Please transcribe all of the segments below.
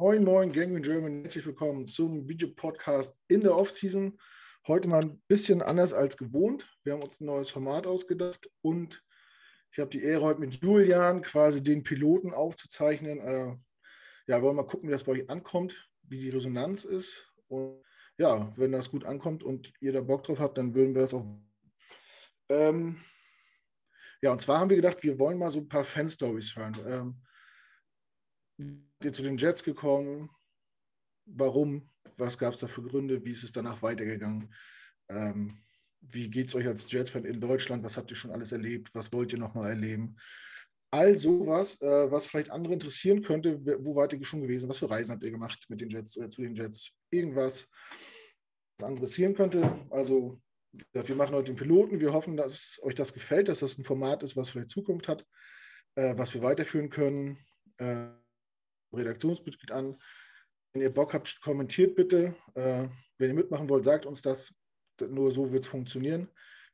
Moin, moin, Gang in German. Herzlich willkommen zum Videopodcast in der Offseason. Heute mal ein bisschen anders als gewohnt. Wir haben uns ein neues Format ausgedacht und ich habe die Ehre, heute mit Julian quasi den Piloten aufzuzeichnen. Äh, ja, wollen wir mal gucken, wie das bei euch ankommt, wie die Resonanz ist. Und ja, wenn das gut ankommt und ihr da Bock drauf habt, dann würden wir das auch. Ähm, ja, und zwar haben wir gedacht, wir wollen mal so ein paar Fan-Stories hören. Ähm, ihr zu den Jets gekommen? Warum? Was gab es da für Gründe? Wie ist es danach weitergegangen? Ähm, wie geht es euch als Jets-Fan in Deutschland? Was habt ihr schon alles erlebt? Was wollt ihr nochmal erleben? All sowas, äh, was vielleicht andere interessieren könnte. Wo wart ihr schon gewesen? Was für Reisen habt ihr gemacht mit den Jets oder zu den Jets? Irgendwas, was interessieren könnte. Also, wir machen heute den Piloten. Wir hoffen, dass euch das gefällt, dass das ein Format ist, was vielleicht Zukunft hat, äh, was wir weiterführen können. Äh, Redaktionsmitglied an. Wenn ihr Bock habt, kommentiert bitte. Äh, wenn ihr mitmachen wollt, sagt uns das. Nur so wird es funktionieren.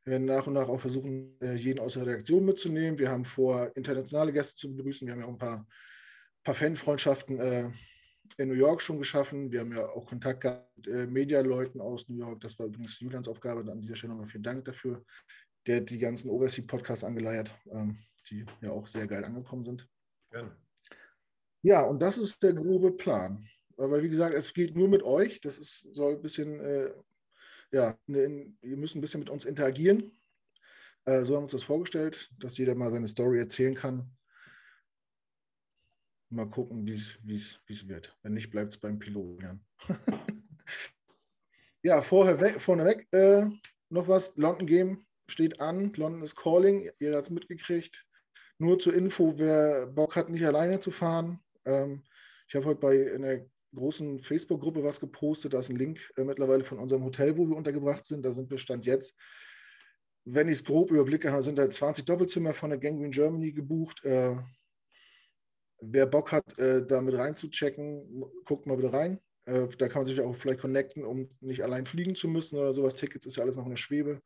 Wir werden nach und nach auch versuchen, äh, jeden aus der Redaktion mitzunehmen. Wir haben vor, internationale Gäste zu begrüßen. Wir haben ja auch ein paar, paar Fanfreundschaften äh, in New York schon geschaffen. Wir haben ja auch Kontakt gehabt mit äh, Medialeuten aus New York. Das war übrigens Julians Aufgabe. An dieser Stelle nochmal vielen Dank dafür. Der hat die ganzen Oversea-Podcasts angeleiert, ähm, die ja auch sehr geil angekommen sind. Gerne. Ja, und das ist der grobe Plan. Aber wie gesagt, es geht nur mit euch. Das ist, soll ein bisschen, äh, ja, ne, ihr müsst ein bisschen mit uns interagieren. Äh, so haben wir uns das vorgestellt, dass jeder mal seine Story erzählen kann. Mal gucken, wie es wird. Wenn nicht, bleibt es beim Piloten. ja, vorher weg, vorneweg äh, noch was. London Game steht an. London ist calling. Ihr habt es mitgekriegt. Nur zur Info, wer Bock hat, nicht alleine zu fahren, ähm, ich habe heute bei einer großen Facebook-Gruppe was gepostet. Da ist ein Link äh, mittlerweile von unserem Hotel, wo wir untergebracht sind. Da sind wir Stand jetzt. Wenn ich es grob überblicke, sind da 20 Doppelzimmer von der Gangrene Germany gebucht. Äh, wer Bock hat, äh, da mit reinzuchecken, guckt mal bitte rein. Äh, da kann man sich auch vielleicht connecten, um nicht allein fliegen zu müssen oder sowas. Tickets ist ja alles noch in der Schwebe.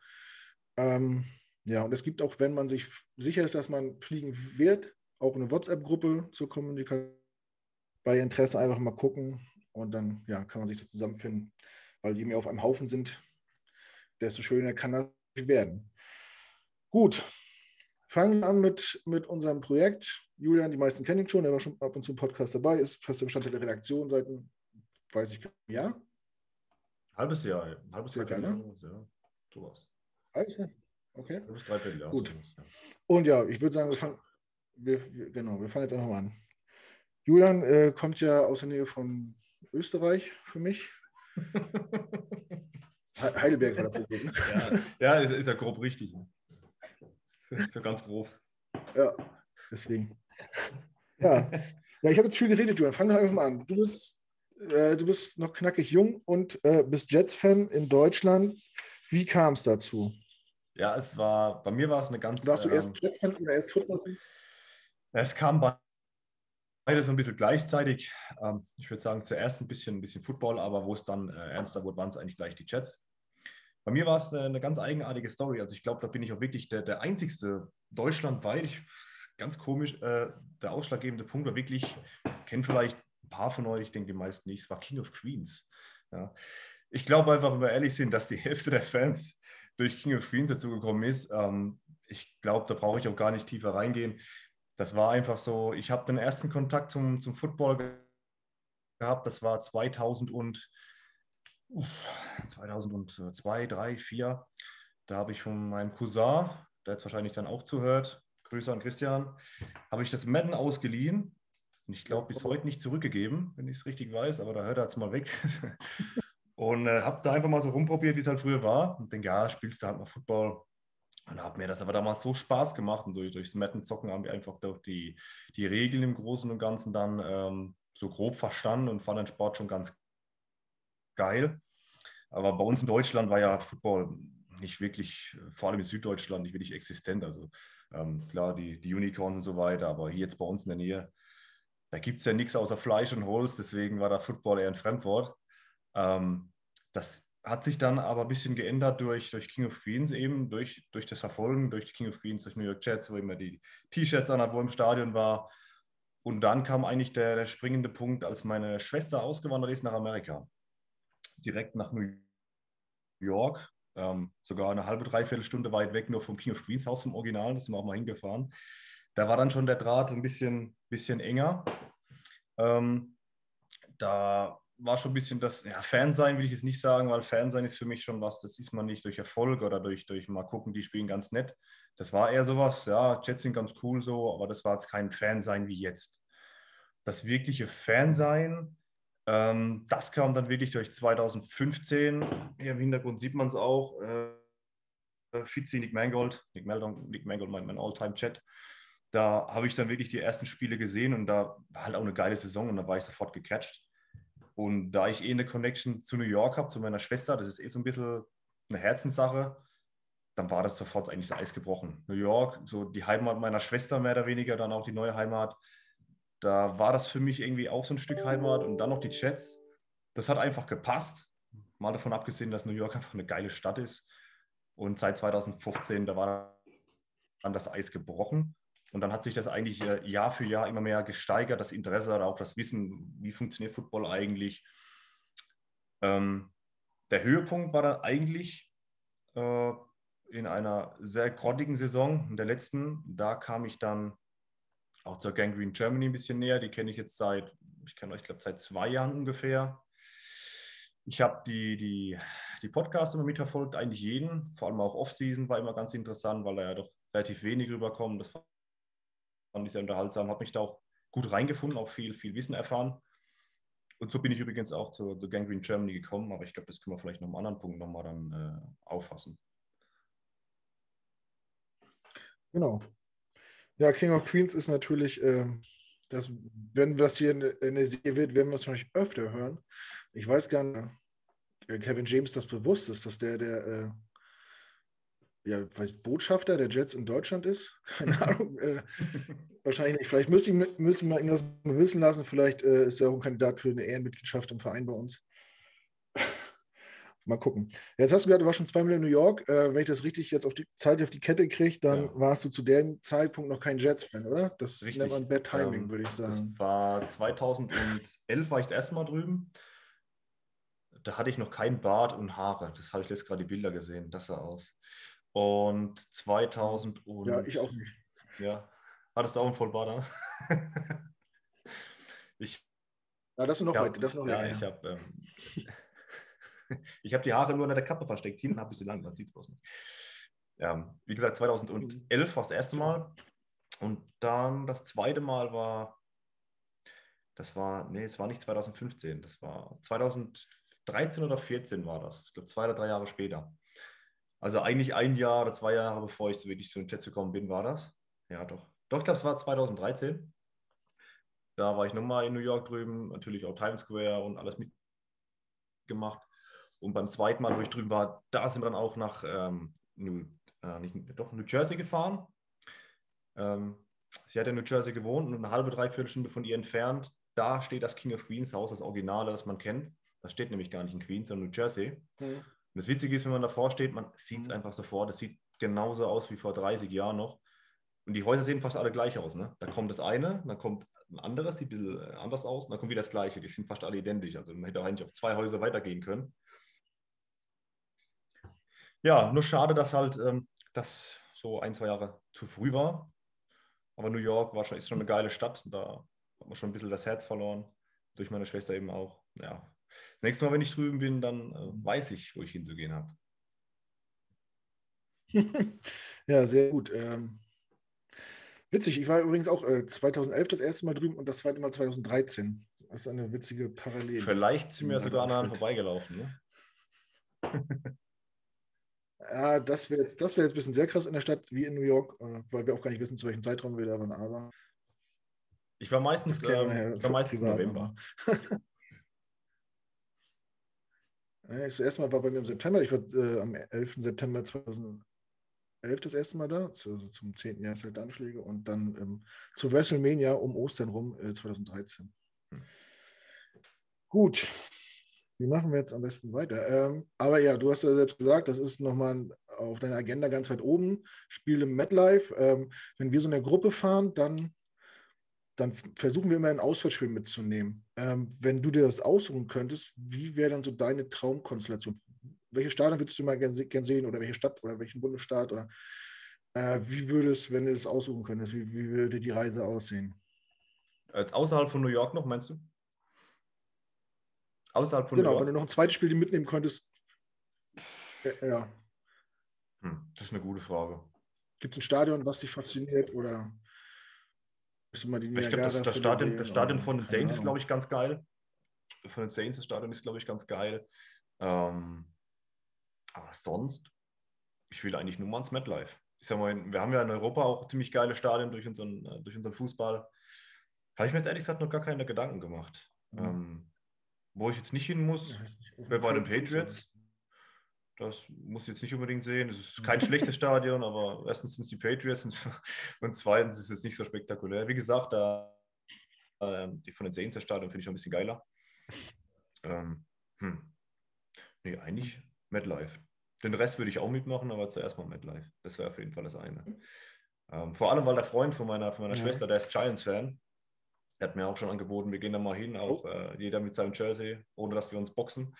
Ähm, ja, und es gibt auch, wenn man sich sicher ist, dass man fliegen wird, auch eine WhatsApp-Gruppe zur Kommunikation bei Interesse einfach mal gucken und dann ja, kann man sich da zusammenfinden. Weil je mehr auf einem Haufen sind, desto schöner kann das werden. Gut, fangen wir an mit, mit unserem Projekt. Julian, die meisten kennen ihn schon, er war schon ab und zu im Podcast dabei, ist fester Bestandteil der Redaktion seit, weiß ich, Jahr? Halbes Jahr, ja. halbes Jahr, ne? ja, sowas. Halbes Jahr? Okay. Halbes, dreiviertel Jahr. Gut. Und ja, ich würde sagen, wir fangen, wir, wir, genau, wir fangen jetzt einfach mal an. Julian äh, kommt ja aus der Nähe von Österreich für mich. Heidelberg war das so gut. Ne? Ja, ja ist, ist, ja grob richtig. Ist ja ganz grob. Ja, deswegen. Ja, ja ich habe jetzt viel geredet, Julian. Fang doch einfach mal an. Du bist, äh, du bist noch knackig jung und äh, bist Jets-Fan in Deutschland. Wie kam es dazu? Ja, es war, bei mir war es eine ganz. Warst du erst ähm, Jets-Fan oder erst Football-Fan? Es kam bei beides so ein bisschen gleichzeitig. Ähm, ich würde sagen, zuerst ein bisschen, ein bisschen Football, aber wo es dann äh, ernster wurde, waren es eigentlich gleich die Jets. Bei mir war es eine, eine, ganz eigenartige Story. Also ich glaube, da bin ich auch wirklich der, der einzigste deutschlandweit. Ich, ganz komisch, äh, der ausschlaggebende Punkt war wirklich, kennt vielleicht ein paar von euch, ich denke die meisten nicht, es war King of Queens. Ja. Ich glaube einfach, wenn wir ehrlich sind, dass die Hälfte der Fans durch King of Queens dazugekommen ist. Ähm, ich glaube, da brauche ich auch gar nicht tiefer reingehen das war einfach so, ich habe den ersten Kontakt zum, zum Football gehabt, das war 2000 und, 2002, 3, 4. Da habe ich von meinem Cousin, der jetzt wahrscheinlich dann auch zuhört, Grüße an Christian, habe ich das Madden ausgeliehen und ich glaube bis heute nicht zurückgegeben, wenn ich es richtig weiß, aber da hört er jetzt mal weg. und äh, habe da einfach mal so rumprobiert, wie es halt früher war und denke, ja, spielst du halt mal Football, und hat mir das aber damals so Spaß gemacht und durch, durchs Metten-Zocken haben wir einfach die, die Regeln im Großen und Ganzen dann ähm, so grob verstanden und fand den Sport schon ganz geil. Aber bei uns in Deutschland war ja Football nicht wirklich, vor allem in Süddeutschland, nicht wirklich existent. Also ähm, klar, die, die Unicorns und so weiter, aber hier jetzt bei uns in der Nähe, da gibt es ja nichts außer Fleisch und Holz, deswegen war da Football eher ein Fremdwort. Ähm, das hat sich dann aber ein bisschen geändert durch, durch King of Queens eben, durch, durch das Verfolgen, durch King of Queens, durch New York Jets, wo immer die T-Shirts an hat, wo im Stadion war. und dann kam eigentlich der, der springende Punkt, als meine Schwester ausgewandert ist nach Amerika. Direkt nach New York, ähm, sogar eine halbe, dreiviertel Stunde weit weg, nur vom King of Queens Haus vom Original, da sind wir auch mal hingefahren. Da war dann schon der Draht ein bisschen, bisschen enger. Ähm, da war schon ein bisschen das, ja, Fansein will ich jetzt nicht sagen, weil Fansein ist für mich schon was, das ist man nicht durch Erfolg oder durch, durch mal gucken, die spielen ganz nett. Das war eher sowas, ja, Jets sind ganz cool so, aber das war jetzt kein Fansein wie jetzt. Das wirkliche Fansein, ähm, das kam dann wirklich durch 2015. Hier im Hintergrund sieht man es auch. Äh, Fitzi, Nick Mangold, Nick, Meldon, Nick Mangold, mein, mein All-Time-Chat. Da habe ich dann wirklich die ersten Spiele gesehen und da war halt auch eine geile Saison und da war ich sofort gecatcht. Und da ich eh eine Connection zu New York habe, zu meiner Schwester, das ist eh so ein bisschen eine Herzenssache, dann war das sofort eigentlich das Eis gebrochen. New York, so die Heimat meiner Schwester mehr oder weniger, dann auch die neue Heimat. Da war das für mich irgendwie auch so ein Stück Heimat und dann noch die Jets. Das hat einfach gepasst. Mal davon abgesehen, dass New York einfach eine geile Stadt ist. Und seit 2015, da war dann das Eis gebrochen. Und dann hat sich das eigentlich äh, Jahr für Jahr immer mehr gesteigert, das Interesse oder auch das Wissen, wie funktioniert Football eigentlich. Ähm, der Höhepunkt war dann eigentlich äh, in einer sehr grottigen Saison, in der letzten. Da kam ich dann auch zur Gangrene Germany ein bisschen näher. Die kenne ich jetzt seit, ich kenne euch, glaube seit zwei Jahren ungefähr. Ich habe die, die, die Podcasts immer mitverfolgt, eigentlich jeden, vor allem auch Off-Season war immer ganz interessant, weil da ja doch relativ wenig rüberkommen. Das fand ich sehr unterhaltsam, habe mich da auch gut reingefunden, auch viel, viel Wissen erfahren. Und so bin ich übrigens auch zur, zur Gangrene Germany gekommen, aber ich glaube, das können wir vielleicht noch einem anderen Punkt nochmal dann äh, auffassen. Genau. Ja, King of Queens ist natürlich, äh, das, wenn das hier eine, eine Serie wird, werden wir es wahrscheinlich öfter hören. Ich weiß gar nicht, äh, Kevin James das bewusst ist, dass der der äh, ja, weiß, Botschafter der Jets in Deutschland ist. Keine Ahnung. Äh, wahrscheinlich nicht. Vielleicht müssen, müssen wir irgendwas wissen lassen. Vielleicht äh, ist er auch ein Kandidat für eine Ehrenmitgliedschaft im Verein bei uns. Mal gucken. Jetzt hast du gesagt, du warst schon zweimal in New York. Äh, wenn ich das richtig jetzt auf die Zeit auf die Kette kriege, dann ja. warst du zu dem Zeitpunkt noch kein Jets-Fan, oder? Das richtig. nennt man Bad Timing, ähm, würde ich sagen. Das war 2011 war ich das erste Mal drüben. Da hatte ich noch kein Bart und Haare. Das habe ich jetzt gerade die Bilder gesehen. Das sah aus. Und 2000 und... Ja, ich auch nicht. Ja. Hattest du auch einen Vollbart an? ich... Ja, das ist noch weit. Das noch ja, länger. ich habe ähm, ich die Haare nur unter der Kappe versteckt. Hinten habe ich sie lang, man sieht es bloß nicht. Ja, wie gesagt, 2011 war das erste Mal. Und dann das zweite Mal war, das war, nee, es war nicht 2015, das war 2013 oder 2014 war das. Ich glaube, zwei oder drei Jahre später. Also eigentlich ein Jahr oder zwei Jahre, bevor ich wirklich zu den Jets gekommen bin, war das. Ja, doch. Doch, ich glaube, es war 2013. Da war ich nochmal in New York drüben, natürlich auch Times Square und alles mitgemacht. Und beim zweiten Mal, wo ich drüben war, da sind wir dann auch nach ähm, New, äh, nicht, doch, New Jersey gefahren. Ähm, sie hat in New Jersey gewohnt und eine halbe, dreiviertel Stunde von ihr entfernt. Da steht das King of Queens Haus, das Originale, das man kennt. Das steht nämlich gar nicht in Queens, sondern New Jersey. Mhm. Und das Witzige ist, wenn man davor steht, man sieht es mhm. einfach sofort, es sieht genauso aus wie vor 30 Jahren noch. Und die Häuser sehen fast alle gleich aus. Ne? Da kommt das eine, dann kommt ein anderes, sieht ein bisschen äh, anders aus, und dann kommt wieder das gleiche. Die sind fast alle identisch. Also man hätte eigentlich auf zwei Häuser weitergehen können. Ja, nur schade, dass halt ähm, das so ein, zwei Jahre zu früh war. Aber New York war schon, ist schon eine geile Stadt. Da hat man schon ein bisschen das Herz verloren. Durch meine Schwester eben auch. Ja, das nächste Mal, wenn ich drüben bin, dann äh, weiß ich, wo ich hinzugehen habe. ja, sehr gut. Ähm, witzig, ich war übrigens auch äh, 2011 das erste Mal drüben und das zweite Mal 2013. Das ist eine witzige Parallele. Vielleicht sind wir sogar an vorbeigelaufen, ne? ja, das wäre jetzt, wär jetzt ein bisschen sehr krass in der Stadt wie in New York, äh, weil wir auch gar nicht wissen, zu welchem Zeitraum wir da waren. Aber ich war meistens, ähm, ich war meistens im November. das erste Mal war bei mir im September. Ich war äh, am 11. September 2011 das erste Mal da, also zum 10. Jahreszeit der Anschläge und dann ähm, zu WrestleMania um Ostern rum äh, 2013. Hm. Gut, wie machen wir jetzt am besten weiter? Ähm, aber ja, du hast ja selbst gesagt, das ist nochmal auf deiner Agenda ganz weit oben. Spiel im MetLife. Ähm, wenn wir so eine Gruppe fahren, dann dann versuchen wir immer ein Auswärtsspiel mitzunehmen. Ähm, wenn du dir das aussuchen könntest, wie wäre dann so deine Traumkonstellation? Welche Stadion würdest du mal gerne gern sehen oder welche Stadt oder welchen Bundesstaat oder äh, wie würde es, wenn du es aussuchen könntest, wie, wie würde die Reise aussehen? Als außerhalb von New York noch, meinst du? Außerhalb von genau, New York? Genau, wenn du noch ein zweites Spiel mitnehmen könntest. Ja. Hm, das ist eine gute Frage. Gibt es ein Stadion, was dich fasziniert oder ich glaube, das, das, Stadion, das Stadion von den Saints ist, glaube ich, ganz geil. Von den Saints, das Stadion ist, glaube ich, ganz geil. Ähm, aber sonst, ich will eigentlich nur mal ins MetLife. Ich sag mal, wir haben ja in Europa auch ziemlich geile Stadien durch unseren, äh, durch unseren Fußball. Habe ich mir jetzt ehrlich gesagt noch gar keine Gedanken gemacht. Mhm. Ähm, wo ich jetzt nicht hin muss, wäre bei den Patriots. Das muss ich jetzt nicht unbedingt sehen. Es ist kein schlechtes Stadion, aber erstens sind es die Patriots und zweitens ist es nicht so spektakulär. Wie gesagt, da, äh, die von den Saints das Stadion finde ich ein bisschen geiler. Ähm, hm. Nee, eigentlich MetLife. Den Rest würde ich auch mitmachen, aber zuerst mal MetLife. Das wäre auf jeden Fall das eine. Ähm, vor allem, weil der Freund von meiner, von meiner ja. Schwester, der ist Giants-Fan, der hat mir auch schon angeboten, wir gehen da mal hin, auch oh. äh, jeder mit seinem Jersey, ohne dass wir uns boxen.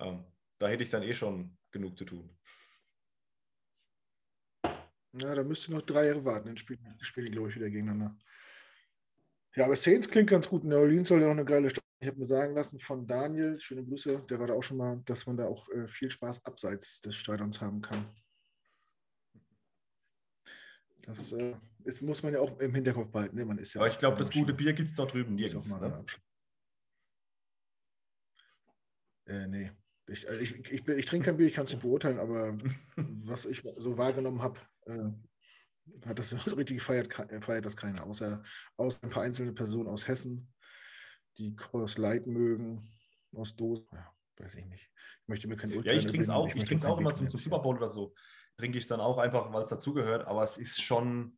Ähm, da hätte ich dann eh schon genug zu tun. Ja, da müsste noch drei Jahre warten, dann spielen, spielen die, glaube ich, wieder gegeneinander. Ja, aber Saints klingt ganz gut. New Orleans soll ja auch eine geile Stadt. Ich habe mir sagen lassen von Daniel, schöne Grüße, der war da auch schon mal, dass man da auch äh, viel Spaß abseits des Stadions haben kann. Das äh, ist, muss man ja auch im Hinterkopf behalten. Ne? Man ist ja aber ich glaube, das gute Bier gibt es da drüben nirgends. Ne? Äh, nee, ich, also ich, ich, ich, trinke kein Bier, ich kann es nicht beurteilen, aber was ich so wahrgenommen habe, äh, hat das so richtig gefeiert, feiert das keiner, außer, außer ein paar einzelne Personen aus Hessen, die Cross Light mögen, aus Dosen. Ja, weiß ich nicht. Ich möchte mir kein Urteil Ja, ich trinke es auch, ich, ich auch immer zum, zum Super Bowl oder so. Trinke ich es dann auch einfach, weil es dazugehört, aber es ist schon,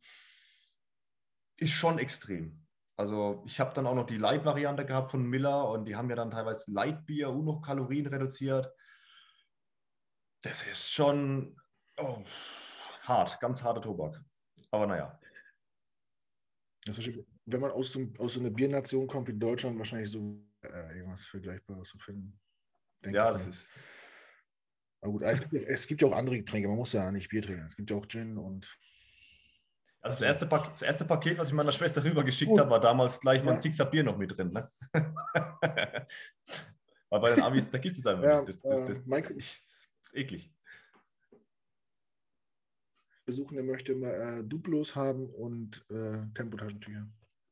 ist schon extrem. Also ich habe dann auch noch die Light-Variante gehabt von Miller und die haben ja dann teilweise Light-Bier und noch Kalorien reduziert. Das ist schon oh, hart, ganz harter Tobak. Aber naja. wenn man aus, so, aus so einer Biernation kommt wie Deutschland, wahrscheinlich so äh, irgendwas Vergleichbares zu finden. Ja, das ist. Aber gut, es gibt, es gibt ja auch andere Getränke, man muss ja nicht Bier trinken. Es gibt ja auch Gin und also das erste, das erste Paket, was ich meiner Schwester rübergeschickt habe, war damals gleich mal ein Sixer Bier noch mit drin. Ne? Weil bei den Amis, da gibt es einfach ja, nicht. Das, das, das, mein, ich, ist eklig. Besuchen, der möchte immer äh, Duplos haben und äh, Tempotaschentücher.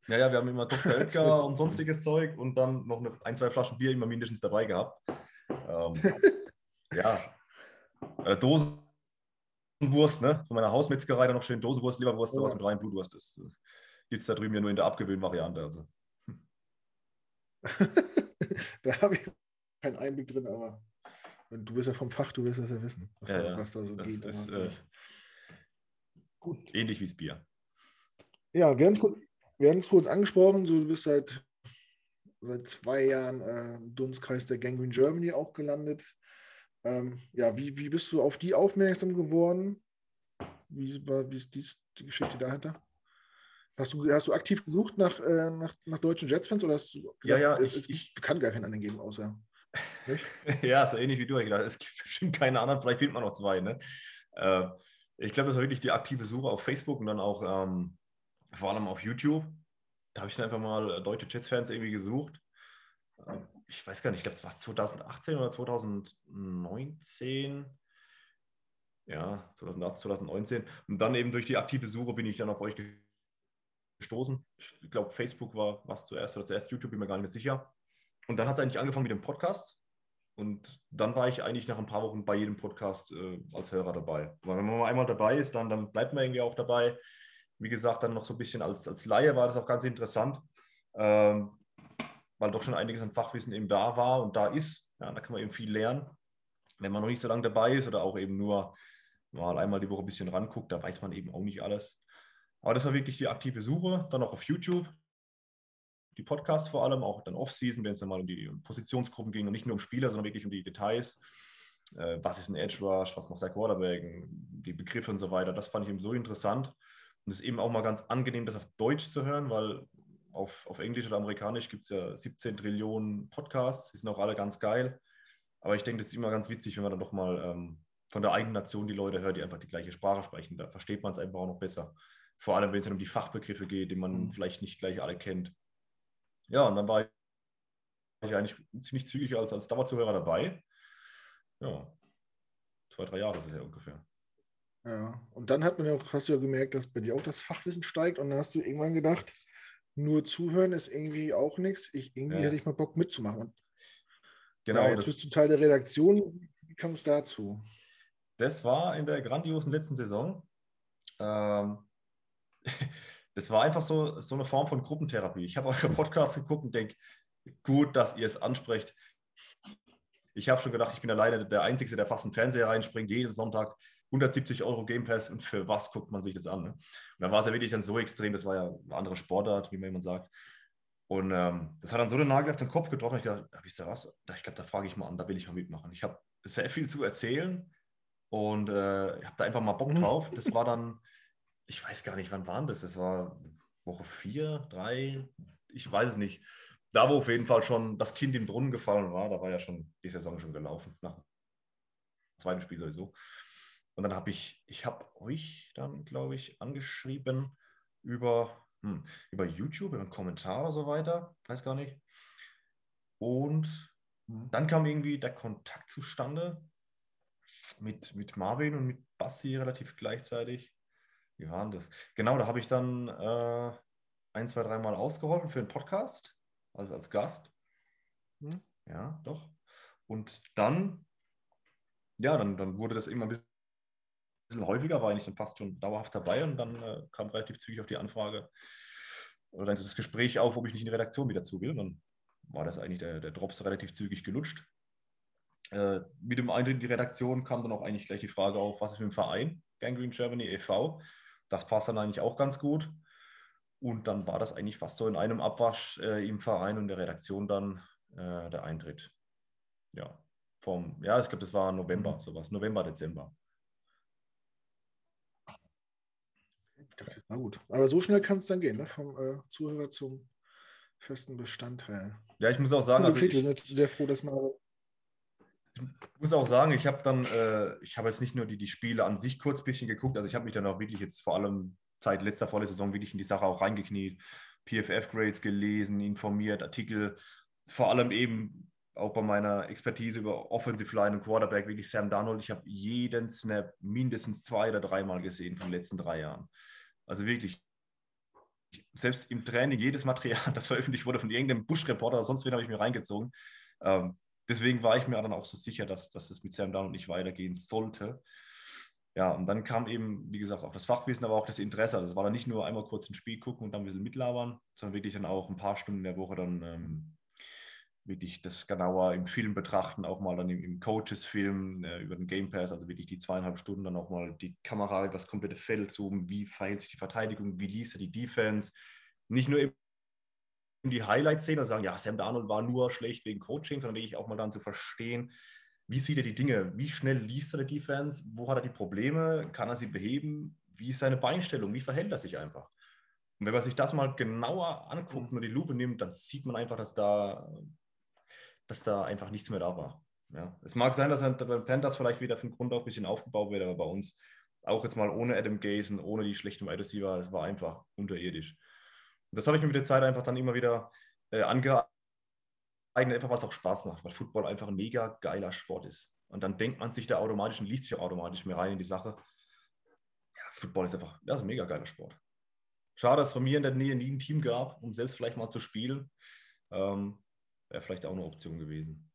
Ja, ja, wir haben immer Dr. Oetker und sonstiges Zeug und dann noch eine, ein, zwei Flaschen Bier immer mindestens dabei gehabt. Ähm, ja, äh, Dosen Wurst, ne? Von meiner Hausmetzgerei dann noch schön Dosenwurst, Leberwurst, sowas mit rein, Blutwurst. Das gibt es da drüben ja nur in der Abgewöhnvariante. Also. da habe ich keinen Einblick drin, aber du bist ja vom Fach, du wirst das ja wissen, was, ja, da, was da so das geht. Ist, äh, gut. Ähnlich wie das Bier. Ja, wir haben es kurz angesprochen, so, du bist seit, seit zwei Jahren äh, im Dunstkreis der Gangrene Germany auch gelandet. Ähm, ja, wie, wie bist du auf die aufmerksam geworden? Wie, war, wie ist dies, die Geschichte dahinter? Hast du, hast du aktiv gesucht nach, äh, nach, nach deutschen Jets-Fans oder hast du gedacht, ja, ja, es, es ich, kann gar keinen anderen geben, außer. ja, so ähnlich wie du. Ich gedacht, es gibt bestimmt keine anderen, vielleicht findet man noch zwei. Ne? Äh, ich glaube, das war wirklich die aktive Suche auf Facebook und dann auch ähm, vor allem auf YouTube. Da habe ich dann einfach mal äh, deutsche Jets-Fans irgendwie gesucht. Ähm, ich weiß gar nicht, ich glaube, es war 2018 oder 2019. Ja, 2018, 2019. Und dann eben durch die aktive Suche bin ich dann auf euch gestoßen. Ich glaube, Facebook war was zuerst oder zuerst YouTube, bin mir gar nicht mehr sicher. Und dann hat es eigentlich angefangen mit dem Podcast. Und dann war ich eigentlich nach ein paar Wochen bei jedem Podcast äh, als Hörer dabei. Weil wenn man einmal dabei ist, dann, dann bleibt man irgendwie auch dabei. Wie gesagt, dann noch so ein bisschen als, als Laie war das auch ganz interessant. Ähm, weil doch schon einiges an Fachwissen eben da war und da ist. Ja, da kann man eben viel lernen. Wenn man noch nicht so lange dabei ist oder auch eben nur mal einmal die Woche ein bisschen ranguckt, da weiß man eben auch nicht alles. Aber das war wirklich die aktive Suche. Dann auch auf YouTube, die Podcasts vor allem, auch dann Off-Season, wenn es dann mal um die Positionsgruppen ging und nicht nur um Spieler, sondern wirklich um die Details. Äh, was ist ein Edge Rush, was macht der Quarterback, die Begriffe und so weiter. Das fand ich eben so interessant. Und es ist eben auch mal ganz angenehm, das auf Deutsch zu hören, weil auf, auf Englisch oder Amerikanisch gibt es ja 17 Trillionen Podcasts, die sind auch alle ganz geil. Aber ich denke, das ist immer ganz witzig, wenn man dann doch mal ähm, von der eigenen Nation die Leute hört, die einfach die gleiche Sprache sprechen. Da versteht man es einfach auch noch besser. Vor allem, wenn es dann um die Fachbegriffe geht, die man mhm. vielleicht nicht gleich alle kennt. Ja, und dann war ich eigentlich ziemlich zügig als, als Dauerzuhörer dabei. Ja, zwei, drei Jahre ist es ja ungefähr. Ja, und dann hat man ja auch, hast du ja gemerkt, dass bei dir auch das Fachwissen steigt und dann hast du irgendwann gedacht, nur zuhören ist irgendwie auch nichts. Ich, irgendwie ja. hätte ich mal Bock mitzumachen. Und genau. Ja, jetzt bist du Teil der Redaktion. Wie kam es dazu? Das war in der grandiosen letzten Saison. Ähm, das war einfach so, so eine Form von Gruppentherapie. Ich habe euren Podcast geguckt und denke, gut, dass ihr es ansprecht. Ich habe schon gedacht, ich bin alleine der Einzige, der fast einen Fernseher reinspringt, jeden Sonntag 170 Euro Game Pass und für was guckt man sich das an? Ne? Und dann war es ja wirklich dann so extrem, das war ja eine andere Sportart, wie man immer sagt. Und ähm, das hat dann so den Nagel auf den Kopf getroffen. Ich dachte, wisst ihr was? Ich glaube, da frage ich mal an, da will ich mal mitmachen. Ich habe sehr viel zu erzählen und äh, ich habe da einfach mal Bock drauf. Das war dann, ich weiß gar nicht, wann waren das? Das war Woche vier, drei, ich weiß es nicht da, wo auf jeden Fall schon das Kind im Brunnen gefallen war, da war ja schon die Saison schon gelaufen, nach dem zweiten Spiel sowieso. Und dann habe ich, ich habe euch dann, glaube ich, angeschrieben über, hm, über YouTube, über einen Kommentar oder so weiter, weiß gar nicht. Und hm. dann kam irgendwie der Kontakt zustande mit, mit Marvin und mit Bassi relativ gleichzeitig. Wie waren das? Genau, da habe ich dann äh, ein, zwei, dreimal ausgeholfen für einen Podcast also als Gast. Hm? Ja, doch. Und dann, ja, dann, dann wurde das immer ein bisschen häufiger, war ich dann fast schon dauerhaft dabei und dann äh, kam relativ zügig auch die Anfrage oder dann das Gespräch auf, ob ich nicht in die Redaktion wieder zu will. Dann war das eigentlich der, der Drops relativ zügig gelutscht. Äh, mit dem Eintritt in die Redaktion kam dann auch eigentlich gleich die Frage auf, was ist mit dem Verein Gangrene Germany e.V. Das passt dann eigentlich auch ganz gut. Und dann war das eigentlich fast so in einem Abwasch äh, im Verein und der Redaktion dann äh, der Eintritt. Ja, vom, ja, ich glaube, das war November, mhm. sowas, November, Dezember. Das ist mal gut. Aber so schnell kann es dann gehen, ne? vom äh, Zuhörer zum festen Bestandteil. Ja, ich muss auch sagen, also ich, wir sind sehr froh, dass man. Ich muss auch sagen, ich habe dann, äh, ich habe jetzt nicht nur die, die Spiele an sich kurz ein bisschen geguckt, also ich habe mich dann auch wirklich jetzt vor allem seit letzter volle Saison wirklich in die Sache auch reingekniet, PFF-Grades gelesen, informiert, Artikel, vor allem eben auch bei meiner Expertise über Offensive Line und Quarterback, wirklich Sam Darnold. Ich habe jeden Snap mindestens zwei oder dreimal gesehen von den letzten drei Jahren. Also wirklich, selbst im Training, jedes Material, das veröffentlicht wurde von irgendeinem Bush-Reporter, sonst wen habe ich mir reingezogen. Ähm, deswegen war ich mir dann auch so sicher, dass, dass es mit Sam Darnold nicht weitergehen sollte. Ja, und dann kam eben, wie gesagt, auch das Fachwissen, aber auch das Interesse. Das war dann nicht nur einmal kurz ein Spiel gucken und dann ein bisschen mitlabern, sondern wirklich dann auch ein paar Stunden in der Woche dann ähm, wirklich das genauer im Film betrachten, auch mal dann im, im Coaches-Film äh, über den Game Pass, also wirklich die zweieinhalb Stunden dann auch mal die Kamera über das komplette Feld zoomen, wie verhält sich die Verteidigung, wie liest er die Defense. Nicht nur eben die Highlights sehen und sagen, ja, Sam Darnold war nur schlecht wegen Coaching, sondern wirklich auch mal dann zu verstehen, wie sieht er die Dinge? Wie schnell liest er die Defense? Wo hat er die Probleme? Kann er sie beheben? Wie ist seine Beinstellung? Wie verhält er sich einfach? Und wenn man sich das mal genauer anguckt und die Lupe nimmt, dann sieht man einfach, dass da, dass da einfach nichts mehr da war. Ja. Es mag sein, dass er bei Panthers vielleicht wieder von Grund auf ein bisschen aufgebaut wird, aber bei uns auch jetzt mal ohne Adam Gazen, ohne die schlechten Wide Receiver, das war einfach unterirdisch. Und das habe ich mir mit der Zeit einfach dann immer wieder äh, angeeignet einfach, weil es auch Spaß macht, weil Football einfach ein mega geiler Sport ist. Und dann denkt man sich da automatisch und liest sich automatisch mehr rein in die Sache. Ja, Football ist einfach, das ist ein mega geiler Sport. Schade, dass es bei mir in der Nähe nie ein Team gab, um selbst vielleicht mal zu spielen. Ähm, Wäre vielleicht auch eine Option gewesen.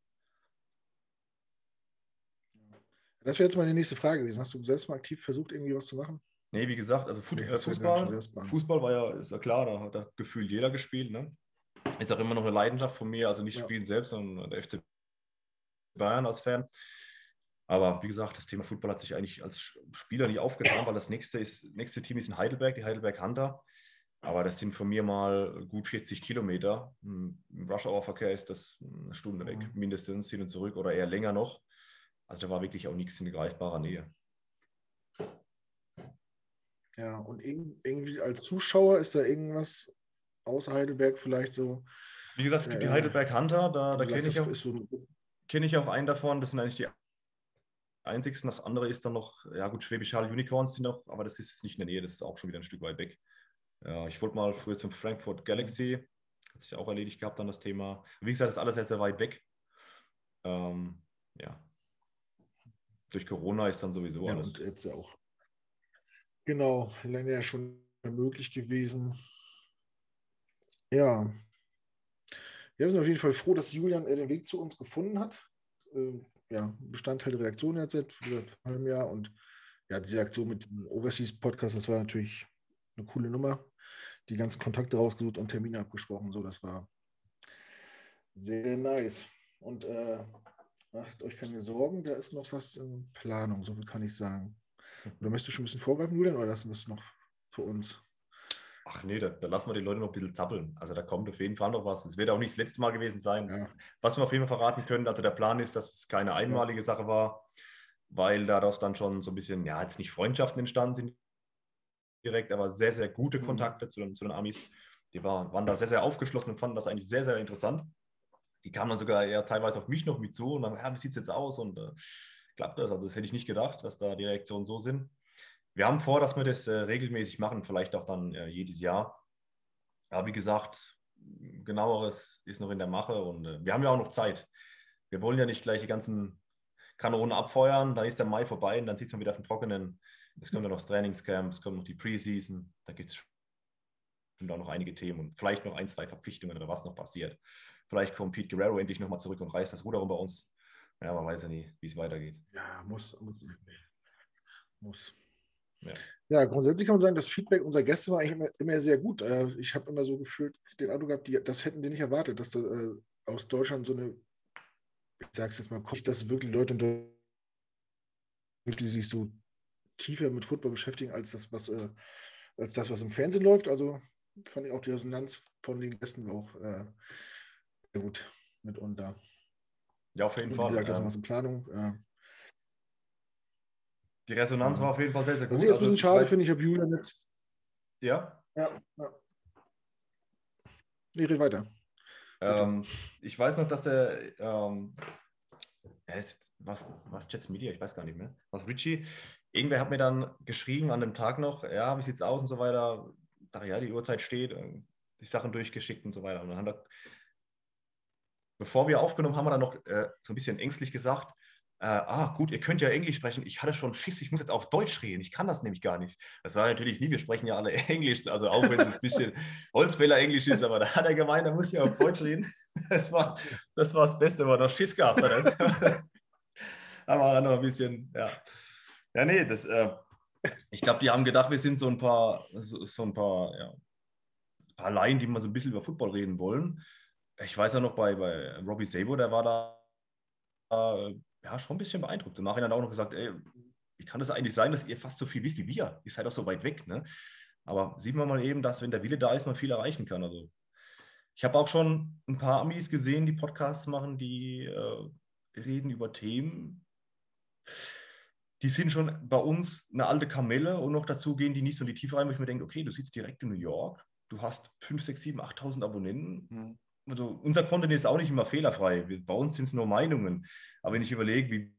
Das wäre jetzt meine nächste Frage gewesen. Hast du selbst mal aktiv versucht, irgendwie was zu machen? Nee, wie gesagt, also Foot nee, Fußball, Fußball war ja, ist ja klar, da hat da gefühlt jeder gespielt. Ne? Ist auch immer noch eine Leidenschaft von mir, also nicht ja. Spielen selbst, sondern der FC Bayern als Fan. Aber wie gesagt, das Thema Football hat sich eigentlich als Spieler nicht aufgetan, weil das nächste, ist, nächste Team ist in Heidelberg, die Heidelberg Hunter. Aber das sind von mir mal gut 40 Kilometer. Im Rush-Hour-Verkehr ist das eine Stunde weg, mhm. mindestens hin und zurück oder eher länger noch. Also da war wirklich auch nichts in greifbarer Nähe. Ja, und irgendwie als Zuschauer ist da irgendwas außer Heidelberg vielleicht so. Wie gesagt, es gibt die Äh, Heidelberg Hunter, da, da kenne ich, auch- so, kenn ich auch einen davon. Das sind eigentlich die einzigsten. Das andere ist dann noch, ja gut, Schwäbisch Hall Unicorns sind noch, aber das ist jetzt nicht in der Nähe, das ist auch schon wieder ein Stück weit weg. Ja, ich wollte mal früher zum Frankfurt Galaxy, hat sich auch erledigt gehabt dann das Thema. Wie gesagt, das ist alles sehr, sehr weit weg. Ähm, ja. Durch Corona ist dann sowieso ja, alles. und jetzt ja auch. Genau, länger ja schon möglich gewesen. Ja. Wir sind auf jeden Fall froh, dass Julian äh, den Weg zu uns gefunden hat. Ähm, ja, Bestandteil der Redaktion jetzt seit seit einem Jahr und ja, diese Aktion mit dem Overseas Podcast, das war natürlich eine coole Nummer. Die ganzen Kontakte rausgesucht und Termine abgesprochen, so das war sehr nice. Und äh, macht euch keine Sorgen, da ist noch was in Planung, so viel kann ich sagen. Oder möchtest du schon ein bisschen vorgreifen, Julian, oder lassen wir es noch für uns? Ach nee, da, da lassen wir die Leute noch ein bisschen zappeln. Also da kommt auf jeden Fall noch was. Es wird auch nicht das letzte Mal gewesen sein. Ja. Was wir auf jeden Fall verraten können, also der Plan ist, dass es keine einmalige Sache war, weil daraus dann schon so ein bisschen, ja, jetzt nicht Freundschaften entstanden sind direkt, aber sehr, sehr gute Mhm. Kontakte zu, den, zu den Amis. Die waren, waren da sehr, sehr aufgeschlossen und fanden das eigentlich sehr, sehr interessant. Die kamen dann sogar eher teilweise auf mich noch mit zu und dann, ja, wie sieht es jetzt aus? Und äh, klappt das? Also das hätte ich nicht gedacht, dass da die Reaktionen so sind. Wir haben vor, dass wir das äh, regelmäßig machen, vielleicht auch dann äh, jedes Jahr. Aber wie gesagt, genaueres ist noch in der Mache und äh, wir haben ja auch noch Zeit. Wir wollen ja nicht gleich die ganzen Kanonen abfeuern, dann ist der Mai vorbei und dann sitzt man wieder auf dem Trockenen. Es kommt ja noch das Trainingscamp, es kommt noch die Preseason, da gibt es auch noch einige Themen und vielleicht noch ein, zwei Verpflichtungen oder was noch passiert. Vielleicht kommt Pete Guerrero endlich nochmal zurück und reißt das Ruder rum bei uns. Ja, man weiß ja nie, wie es weitergeht. Ja, muss. Muss. muss. Ja. Ja. grundsätzlich kann man sagen, das Feedback unserer Gäste war eigentlich immer, immer sehr gut. Äh, Ich habe immer so gefühlt den Eindruck gehabt, die, das hätten die nicht erwartet, dass da äh, aus Deutschland so eine, ich sag's jetzt mal, kommt, dass wirklich Leute in Deutschland wirklich sich so tiefer mit Football beschäftigen, als das, was, äh, als das, was im Fernsehen läuft. Also fand ich auch die Resonanz von den Gästen war auch äh, sehr gut mitunter. Ja, auf jeden Und wie Fall. gesagt, das ist ähm, in Planung. Äh, die Resonanz war auf jeden Fall sehr, sehr gut. Was ich jetzt ein bisschen schade vielleicht- finde, ich habe Julian jetzt. Ja, Ja, ja. Nee, red weiter. Ähm, ich weiß noch, dass der, ähm, er ist, was, was Jets Media, ich weiß gar nicht mehr, was Richie, irgendwer hat mir dann geschrieben an dem Tag noch, ja, wie sieht's aus und so weiter. Dachte, ja, die Uhrzeit steht, die Sachen durchgeschickt und so weiter. Und dann haben wir, bevor wir aufgenommen haben, wir dann noch äh, so ein bisschen ängstlich gesagt, äh, ah, gut, ihr könnt ja Englisch sprechen. Ich hatte schon Schiss, ich muss jetzt auf Deutsch reden. Ich kann das nämlich gar nicht. Das war natürlich nie, wir sprechen ja alle Englisch, also auch wenn es ein bisschen Holzfäller-Englisch ist, aber da hat er gemeint, er muss ja auf Deutsch reden. Das war das, war das Beste, wo er noch Schiss gehabt hat. da war er noch ein bisschen, ja. Ja, nee, das, äh, ich glaube, die haben gedacht, wir sind so ein paar, so, so ein paar, ja, paar Laien, die mal so ein bisschen über Football reden wollen. Ich weiß ja noch bei, bei Robbie Sabo, der war da äh, ja schon ein bisschen beeindruckt. Im Nachhinein auch noch gesagt, ey, wie kann das eigentlich sein, dass ihr fast so viel wisst wie wir? Ihr seid doch so weit weg, ne? Aber sieht man mal eben, dass, wenn der Wille da ist, man viel erreichen kann. Also ich habe auch schon ein paar Amis gesehen, die Podcasts machen, die äh, reden über Themen. Die sind schon bei uns eine alte Kamelle und noch dazu gehen die nicht so in die Tiefe rein, wo ich mir denke, okay, du sitzt direkt in New York, du hast 5, 6, 7, 8.000 Abonnenten. Hm. Also unser Content ist auch nicht immer fehlerfrei. Wir, bei uns sind es nur Meinungen. Aber wenn ich überlege, wie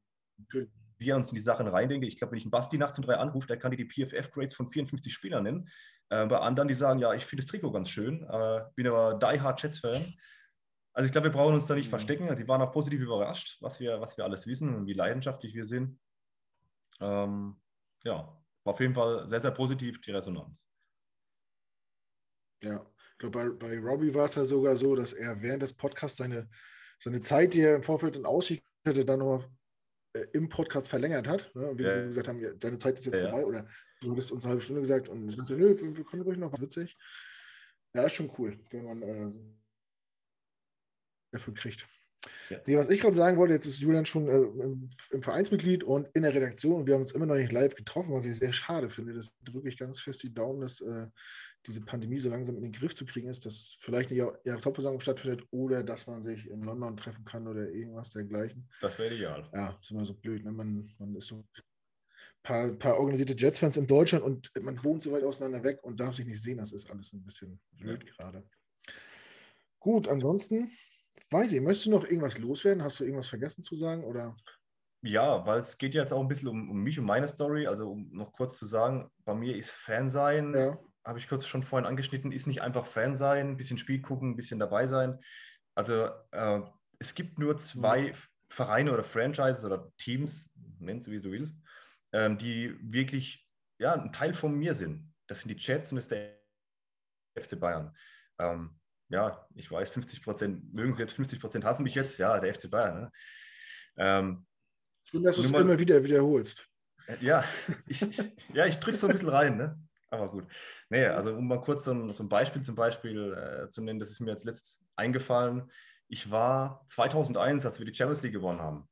wir uns in die Sachen reindenken, ich glaube, wenn ich einen Basti nachts um drei anrufe, der kann dir die PFF-Grades von 54 Spielern nennen. Äh, bei anderen, die sagen, ja, ich finde das Trikot ganz schön, äh, bin aber die Hard Jets-Fan. Also ich glaube, wir brauchen uns da nicht Mhm. verstecken. Die waren auch positiv überrascht, was wir, was wir alles wissen und wie leidenschaftlich wir sind. Ähm, ja, war auf jeden Fall sehr, sehr positiv die Resonanz. Ja, ich glaube, bei, bei Robbie war es ja sogar so, dass er während des Podcasts seine, seine Zeit, die er im Vorfeld in Aussicht hatte, dann nochmal äh, im Podcast verlängert hat. Ne? Und wir Ja. gesagt haben, ja, deine Zeit ist jetzt Ja, vorbei oder du hattest uns eine halbe Stunde gesagt und ich dachte, nö, wir, wir können ruhig noch was witzig. Ja, ist schon cool, wenn man äh, dafür kriegt. Ja. Nee, was ich gerade sagen wollte, jetzt ist Julian schon äh, im, im Vereinsmitglied und in der Redaktion und wir haben uns immer noch nicht live getroffen, was ich sehr schade finde. Das drücke ich ganz fest die Daumen, dass äh, diese Pandemie so langsam in den Griff zu kriegen ist, dass vielleicht eine Jahr- Jahreshauptversammlung stattfindet oder dass man sich in London treffen kann oder irgendwas dergleichen. Das wäre ideal. Ja, ist immer so blöd, ne? man, man ist so paar, paar organisierte Jets-Fans in Deutschland und man wohnt so weit auseinander weg und darf sich nicht sehen. Das ist alles ein bisschen blöd ja. gerade. Gut, ansonsten weiß ich, möchtest du noch irgendwas loswerden? Hast du irgendwas vergessen zu sagen? Oder? Ja, weil es geht jetzt auch ein bisschen um, um mich und meine Story. Also um noch kurz zu sagen, bei mir ist Fan sein, ja. habe ich kurz schon vorhin angeschnitten, ist nicht einfach Fan sein, ein bisschen Spiel gucken, ein bisschen dabei sein. Also äh, es gibt nur zwei mhm. Vereine oder Franchises oder Teams, nennst du wie du willst, ähm, die wirklich ja, ein Teil von mir sind. Das sind die Jets und das ist der FC Bayern. Ähm, ja, ich weiß, 50 Prozent, mögen Sie jetzt 50 Prozent hassen mich jetzt, ja, der FC Bayern. Ne? Ähm, Schön, dass du es immer wieder wiederholst. Äh, ja, ich, ja, ich drücke so ein bisschen rein, ne? aber gut. Nee, also um mal kurz so ein, so ein Beispiel zum Beispiel äh, zu nennen, das ist mir jetzt letzt eingefallen. Ich war 2001, als wir die Champions League gewonnen haben,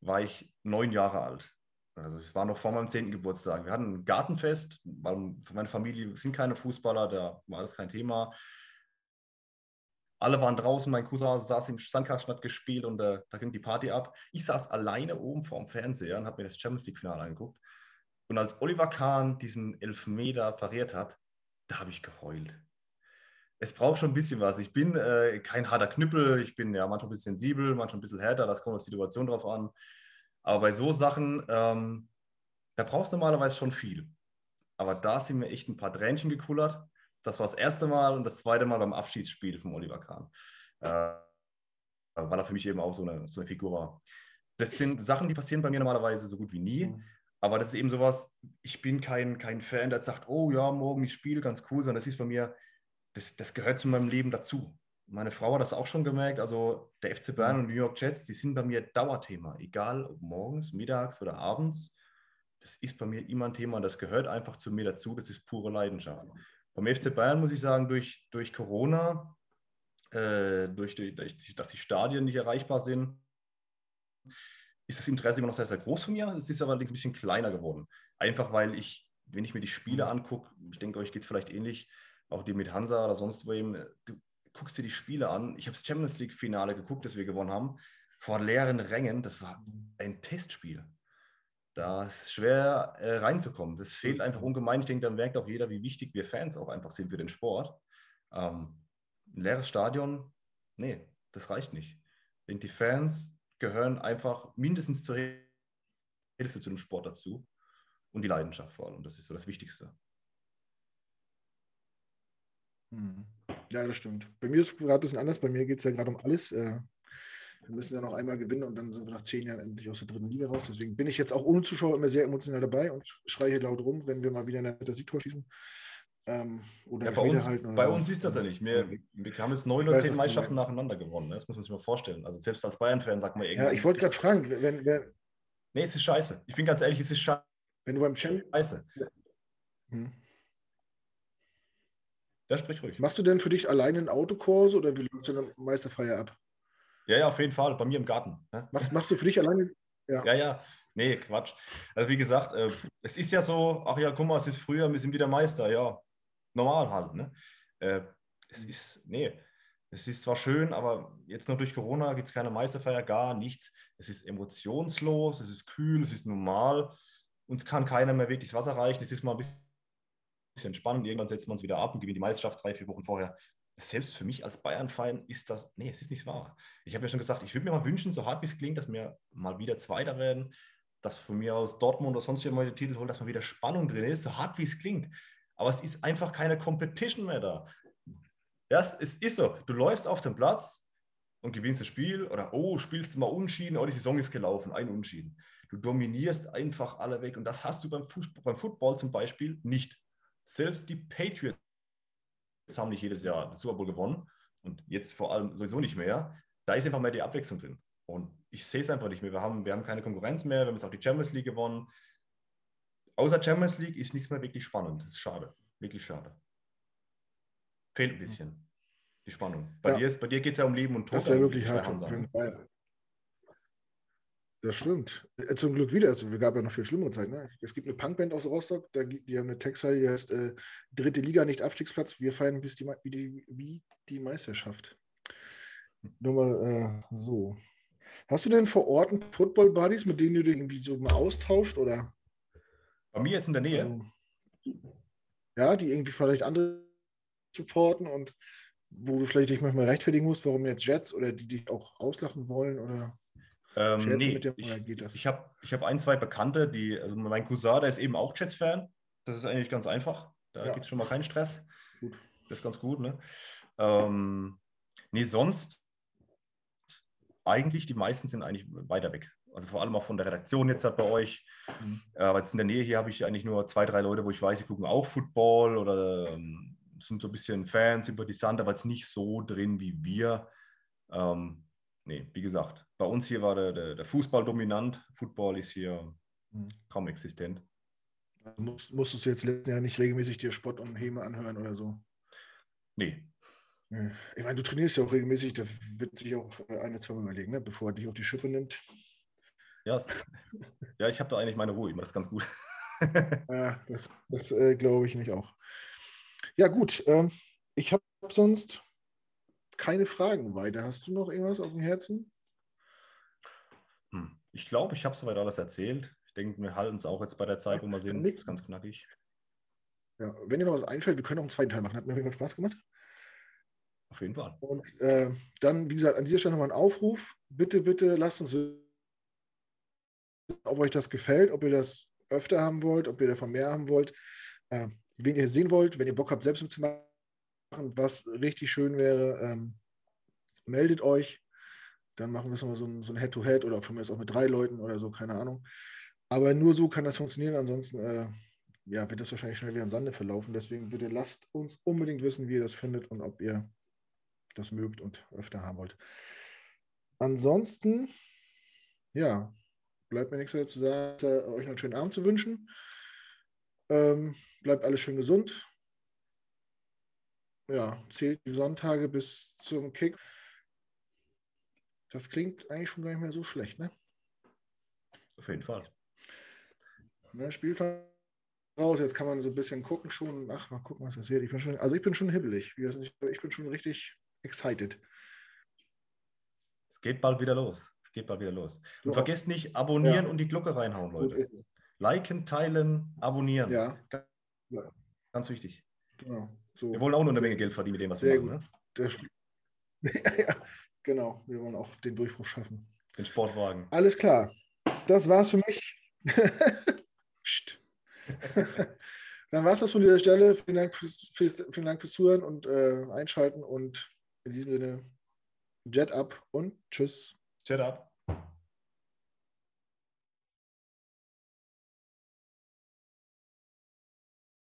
war ich neun Jahre alt. Also es war noch vor meinem zehnten Geburtstag. Wir hatten ein Gartenfest, weil meine Familie sind keine Fußballer, da war das kein Thema. Alle waren draußen, mein Cousin saß im Sandkasten, hat gespielt und äh, da ging die Party ab. Ich saß alleine oben vorm Fernseher und habe mir das Champions League-Finale angeguckt. Und als Oliver Kahn diesen Elfmeter pariert hat, da habe ich geheult. Es braucht schon ein bisschen was. Ich bin äh, kein harter Knüppel, ich bin ja manchmal ein bisschen sensibel, manchmal ein bisschen härter, das kommt auf die Situation drauf an. Aber bei so Sachen, ähm, da brauchst du normalerweise schon viel. Aber da sind mir echt ein paar Tränchen gekullert. Das war das erste Mal und das zweite Mal beim Abschiedsspiel von Oliver Kahn. Äh, weil er für mich eben auch so eine, so eine Figur war. Das sind Sachen, die passieren bei mir normalerweise so gut wie nie. Mhm. Aber das ist eben sowas, ich bin kein, kein Fan, der sagt, oh ja, morgen ich spiele, ganz cool, sondern das ist bei mir, das, das gehört zu meinem Leben dazu. Meine Frau hat das auch schon gemerkt. Also der FC Bayern und New York Jets, die sind bei mir Dauerthema. Egal ob morgens, mittags oder abends. Das ist bei mir immer ein Thema. Das gehört einfach zu mir dazu. Das ist pure Leidenschaft. Beim FC Bayern muss ich sagen, durch, durch Corona, äh, durch, durch, dass die Stadien nicht erreichbar sind, ist das Interesse immer noch sehr, sehr groß von mir. Es ist aber allerdings ein bisschen kleiner geworden. Einfach weil ich, wenn ich mir die Spiele mhm. angucke, ich denke, euch geht es vielleicht ähnlich, auch die mit Hansa oder sonst wem, du guckst dir die Spiele an. Ich habe das Champions League-Finale geguckt, das wir gewonnen haben, vor leeren Rängen. Das war ein Testspiel. Da ist schwer äh, reinzukommen. Das fehlt einfach ungemein. Ich denke, dann merkt auch jeder, wie wichtig wir Fans auch einfach sind für den Sport. Ähm, ein leeres Stadion, nee, das reicht nicht. Ich denke, die Fans gehören einfach mindestens zur Hälfte zu dem Sport dazu und die Leidenschaft vor allem. Das ist so das Wichtigste. Hm. Ja, das stimmt. Bei mir ist es gerade ein bisschen anders. Bei mir geht es ja gerade um alles. Äh, wir müssen ja noch einmal gewinnen und dann sind wir nach zehn Jahren endlich aus der dritten Liga raus. Deswegen bin ich jetzt auch ohne Zuschauer immer sehr emotional dabei und schreie hier laut rum, wenn wir mal wieder ein Siegtor schießen. Ähm, oder ja, bei uns, bei uns ist das ja nicht. Wir, wir haben jetzt neun oder zehn Meisterschaften nacheinander gewonnen. Ne? Das muss man sich mal vorstellen. Also selbst als Bayern-Fan sagt man irgendwie. Ja, ich wollte gerade fragen, wenn, wenn. Nee, es ist scheiße. Ich bin ganz ehrlich, es ist scheiße. Wenn du beim Champion. Scheiße. Hm. Ja, sprich ruhig. Machst du denn für dich alleine einen Autokurs oder wie läuft deine Meisterfeier ab? Ja, ja, auf jeden Fall. Bei mir im Garten. Ne? Machst, machst du für dich alleine? Ja, ja. ja. Nee, Quatsch. Also wie gesagt, äh, es ist ja so, ach ja, guck mal, es ist früher, wir sind wieder Meister. Ja, normal halt. Ne? Äh, es ist, nee, es ist zwar schön, aber jetzt noch durch Corona gibt es keine Meisterfeier, gar nichts. Es ist emotionslos, es ist kühl, es ist normal. Uns kann keiner mehr wirklich das Wasser reichen. Es ist mal ein bisschen bisschen spannend. Irgendwann setzt man es wieder ab und gewinnt die Meisterschaft drei, vier Wochen vorher. Selbst für mich als Bayern-Fan ist das, nee, es ist nicht wahr. Ich habe mir schon gesagt, ich würde mir mal wünschen, so hart wie es klingt, dass wir mal wieder Zweiter werden, dass von mir aus Dortmund oder sonst jemand den Titel holt, dass mal wieder Spannung drin ist, so hart wie es klingt. Aber es ist einfach keine Competition mehr da. Ja, es, ist so. Du läufst auf dem Platz und gewinnst das Spiel oder oh, spielst du mal Unschieden, oh, die Saison ist gelaufen, ein Unschieden. Du dominierst einfach alle weg und das hast du beim, Fußball, beim Football zum Beispiel nicht. Selbst die Patriots haben nicht jedes Jahr den Super Bowl gewonnen und jetzt vor allem sowieso nicht mehr. Da ist einfach mehr die Abwechslung drin. Und ich sehe es einfach nicht mehr. Wir haben, wir haben keine Konkurrenz mehr. Wir haben jetzt auch die Champions League gewonnen. Außer Champions League ist nichts mehr wirklich spannend. Das ist schade. Wirklich schade. Fehlt ein bisschen die Spannung. Bei ja. dir, dir geht es ja um Leben und Tod. Das wäre wirklich hart für, für. Das stimmt. Äh, zum Glück wieder. Es gab ja noch viel schlimmere Zeiten. Ne? Es gibt eine Punkband aus Rostock, da, die haben eine Textzeile, die heißt äh, Dritte Liga, nicht Abstiegsplatz. Wir feiern bis die, wie, die, wie die Meisterschaft. Nur mal äh, so. Hast du denn vor Ort Football-Buddies, mit denen du dich irgendwie so mal austauscht? Oder? Bei mir ist in der Nähe. Also, ja, die irgendwie vielleicht andere supporten und wo du vielleicht dich manchmal rechtfertigen musst, warum jetzt Jets oder die dich auch auslachen wollen oder ähm, nee, dem, ich, geht das? Ich habe ich hab ein, zwei Bekannte, die, also mein Cousin, der ist eben auch Jets-Fan. Das ist eigentlich ganz einfach. Da ja. gibt es schon mal keinen Stress. Gut. Das ist ganz gut, ne? Ähm, nee, sonst eigentlich die meisten sind eigentlich weiter weg. Also vor allem auch von der Redaktion jetzt halt bei euch. Mhm. Aber jetzt in der Nähe hier habe ich eigentlich nur zwei, drei Leute, wo ich weiß, sie gucken auch Football oder ähm, sind so ein bisschen Fans die Sand, aber jetzt nicht so drin wie wir. Ähm, nee, wie gesagt, bei uns hier war der, der, der Fußball dominant. Football ist hier mhm. kaum existent. Also musst, musstest du jetzt letzten Jahr nicht regelmäßig dir Spott und Häme anhören oder so? Nee. Ich meine, du trainierst ja auch regelmäßig, da wird sich auch eine, zwei Mal überlegen, ne? bevor er dich auf die Schippe nimmt. Ja, ja ich habe da eigentlich meine Ruhe, immer das ist ganz gut. ja, das, das äh, glaube ich nicht auch. Ja, gut. Ähm, ich habe sonst keine Fragen weiter. Hast du noch irgendwas auf dem Herzen? Hm. Ich glaube, ich habe soweit alles erzählt. Ich denke, wir halten es auch jetzt bei der Zeit, wo wir sehen, das ist ganz knackig. Ja, wenn dir noch was einfällt, wir können auch einen zweiten Teil machen. Hat mir auf jeden Fall Spaß gemacht. Auf jeden Fall. Und äh, dann, wie gesagt, an dieser Stelle nochmal ein Aufruf. Bitte, bitte lasst uns ob euch das gefällt, ob ihr das öfter haben wollt, ob ihr davon mehr haben wollt. Äh, wen ihr sehen wollt, wenn ihr Bock habt, selbst mitzumachen, was richtig schön wäre, ähm, meldet euch. Dann machen wir es nochmal so ein, so ein Head-to-Head oder von mir auch mit drei Leuten oder so, keine Ahnung. Aber nur so kann das funktionieren. Ansonsten äh, ja, wird das wahrscheinlich schnell wieder im Sande verlaufen. Deswegen bitte lasst uns unbedingt wissen, wie ihr das findet und ob ihr das mögt und öfter haben wollt. Ansonsten, ja, bleibt mir nichts mehr zu sagen, euch einen schönen Abend zu wünschen. Ähm, bleibt alles schön gesund. Ja, zählt die Sonntage bis zum Kick. Das klingt eigentlich schon gar nicht mehr so schlecht, ne? Auf jeden Fall. Ne, Spieltag raus, jetzt kann man so ein bisschen gucken schon. Ach, mal gucken, was das wird. Ich bin schon, also ich bin schon hibbelig. Ich bin schon richtig excited. Es geht bald wieder los. Es geht bald wieder los. Und so. vergesst nicht, abonnieren ja. und die Glocke reinhauen, Leute. Liken, teilen, abonnieren. Ja. Ganz wichtig. Genau. So. Wir wollen auch noch eine Menge Geld verdienen mit dem, was wir machen. Ne? ja, genau. Wir wollen auch den Durchbruch schaffen. Den Sportwagen. Alles klar. Das war's für mich. Dann war es das von dieser Stelle. Vielen Dank fürs, fürs, vielen Dank fürs Zuhören und äh, Einschalten und in diesem Sinne Jet up und tschüss. Jet up.